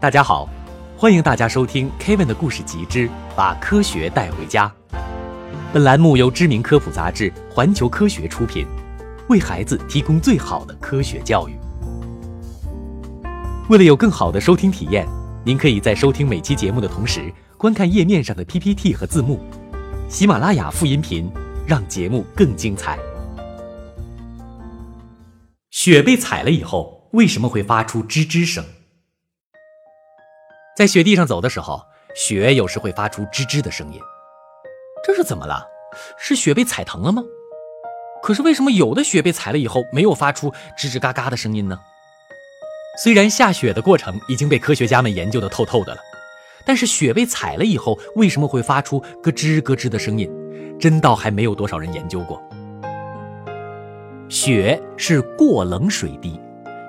大家好，欢迎大家收听 Kevin 的故事集之《把科学带回家》。本栏目由知名科普杂志《环球科学》出品，为孩子提供最好的科学教育。为了有更好的收听体验，您可以在收听每期节目的同时，观看页面上的 PPT 和字幕。喜马拉雅副音频，让节目更精彩。雪被踩了以后，为什么会发出吱吱声？在雪地上走的时候，雪有时会发出吱吱的声音，这是怎么了？是雪被踩疼了吗？可是为什么有的雪被踩了以后没有发出吱吱嘎嘎的声音呢？虽然下雪的过程已经被科学家们研究的透透的了，但是雪被踩了以后为什么会发出咯吱咯吱的声音，真倒还没有多少人研究过。雪是过冷水滴，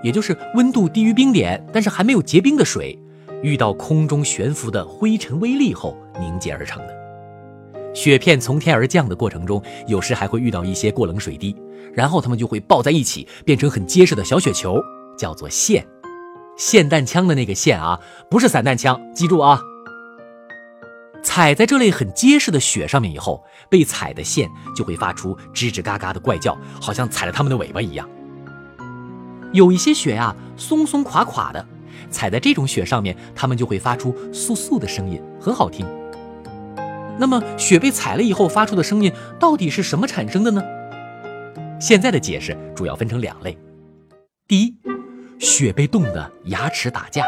也就是温度低于冰点，但是还没有结冰的水。遇到空中悬浮的灰尘微粒后凝结而成的雪片从天而降的过程中，有时还会遇到一些过冷水滴，然后它们就会抱在一起，变成很结实的小雪球，叫做线。霰弹枪的那个线啊，不是散弹枪，记住啊。踩在这类很结实的雪上面以后，被踩的线就会发出吱吱嘎嘎的怪叫，好像踩了它们的尾巴一样。有一些雪呀，松松垮垮的。踩在这种雪上面，它们就会发出簌簌的声音，很好听。那么，雪被踩了以后发出的声音到底是什么产生的呢？现在的解释主要分成两类：第一，雪被冻得牙齿打架。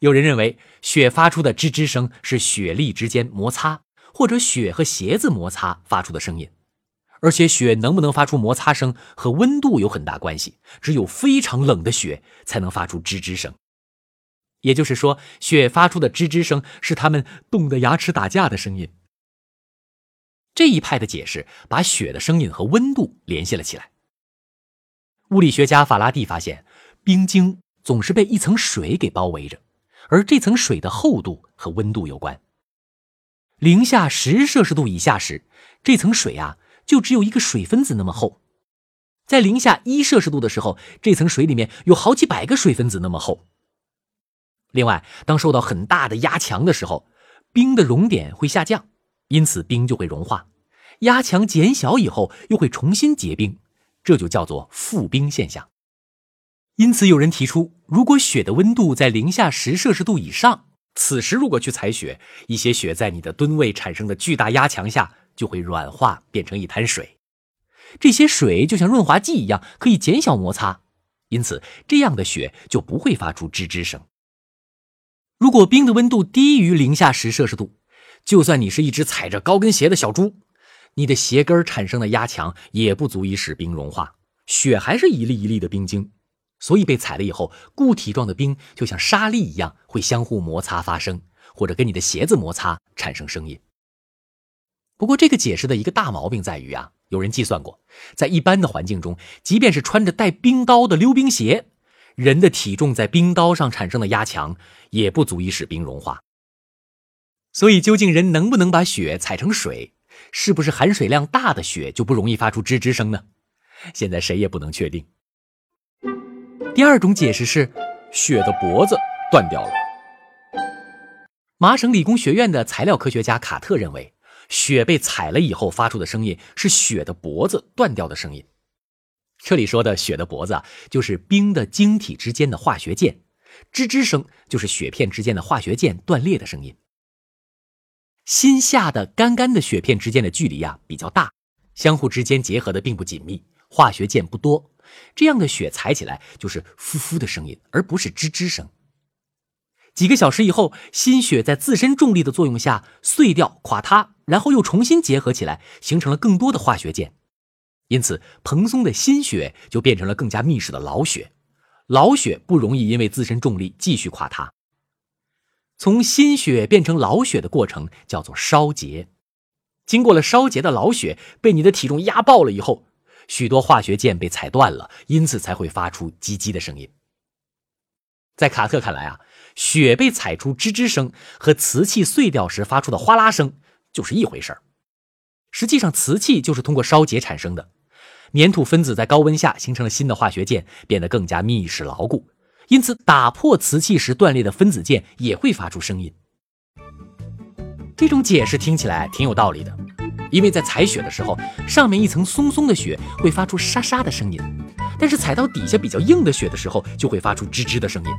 有人认为，雪发出的吱吱声是雪粒之间摩擦，或者雪和鞋子摩擦发出的声音。而且雪能不能发出摩擦声和温度有很大关系，只有非常冷的雪才能发出吱吱声。也就是说，雪发出的吱吱声是它们冻得牙齿打架的声音。这一派的解释把雪的声音和温度联系了起来。物理学家法拉第发现，冰晶总是被一层水给包围着，而这层水的厚度和温度有关。零下十摄氏度以下时，这层水啊。就只有一个水分子那么厚，在零下一摄氏度的时候，这层水里面有好几百个水分子那么厚。另外，当受到很大的压强的时候，冰的熔点会下降，因此冰就会融化。压强减小以后，又会重新结冰，这就叫做复冰现象。因此，有人提出，如果雪的温度在零下十摄氏度以上，此时如果去采雪，一些雪在你的吨位产生的巨大压强下。就会软化变成一滩水，这些水就像润滑剂一样，可以减小摩擦，因此这样的雪就不会发出吱吱声。如果冰的温度低于零下十摄氏度，就算你是一只踩着高跟鞋的小猪，你的鞋跟产生的压强也不足以使冰融化，雪还是一粒一粒的冰晶，所以被踩了以后，固体状的冰就像沙粒一样，会相互摩擦发声，或者跟你的鞋子摩擦产生声音。不过，这个解释的一个大毛病在于啊，有人计算过，在一般的环境中，即便是穿着带冰刀的溜冰鞋，人的体重在冰刀上产生的压强也不足以使冰融化。所以，究竟人能不能把雪踩成水？是不是含水量大的雪就不容易发出吱吱声呢？现在谁也不能确定。第二种解释是，雪的脖子断掉了。麻省理工学院的材料科学家卡特认为。雪被踩了以后发出的声音是雪的脖子断掉的声音。这里说的雪的脖子啊，就是冰的晶体之间的化学键，吱吱声就是雪片之间的化学键断裂的声音。新下的干干的雪片之间的距离啊比较大，相互之间结合的并不紧密，化学键不多，这样的雪踩起来就是呼呼的声音，而不是吱吱声。几个小时以后，新雪在自身重力的作用下碎掉、垮塌，然后又重新结合起来，形成了更多的化学键。因此，蓬松的新雪就变成了更加密实的老雪。老雪不容易因为自身重力继续垮塌。从新雪变成老雪的过程叫做烧结。经过了烧结的老雪被你的体重压爆了以后，许多化学键被踩断了，因此才会发出叽叽的声音。在卡特看来啊。雪被踩出吱吱声和瓷器碎掉时发出的哗啦声就是一回事儿。实际上，瓷器就是通过烧结产生的，粘土分子在高温下形成了新的化学键，变得更加密实牢固。因此打破瓷器时断裂的分子键也会发出声音。这种解释听起来挺有道理的，因为在踩雪的时候，上面一层松松的雪会发出沙沙的声音，但是踩到底下比较硬的雪的时候，就会发出吱吱的声音。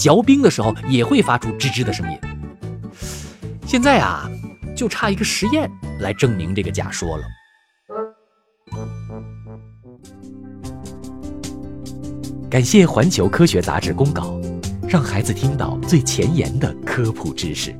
嚼冰的时候也会发出吱吱的声音。现在啊，就差一个实验来证明这个假说了。感谢环球科学杂志公稿，让孩子听到最前沿的科普知识。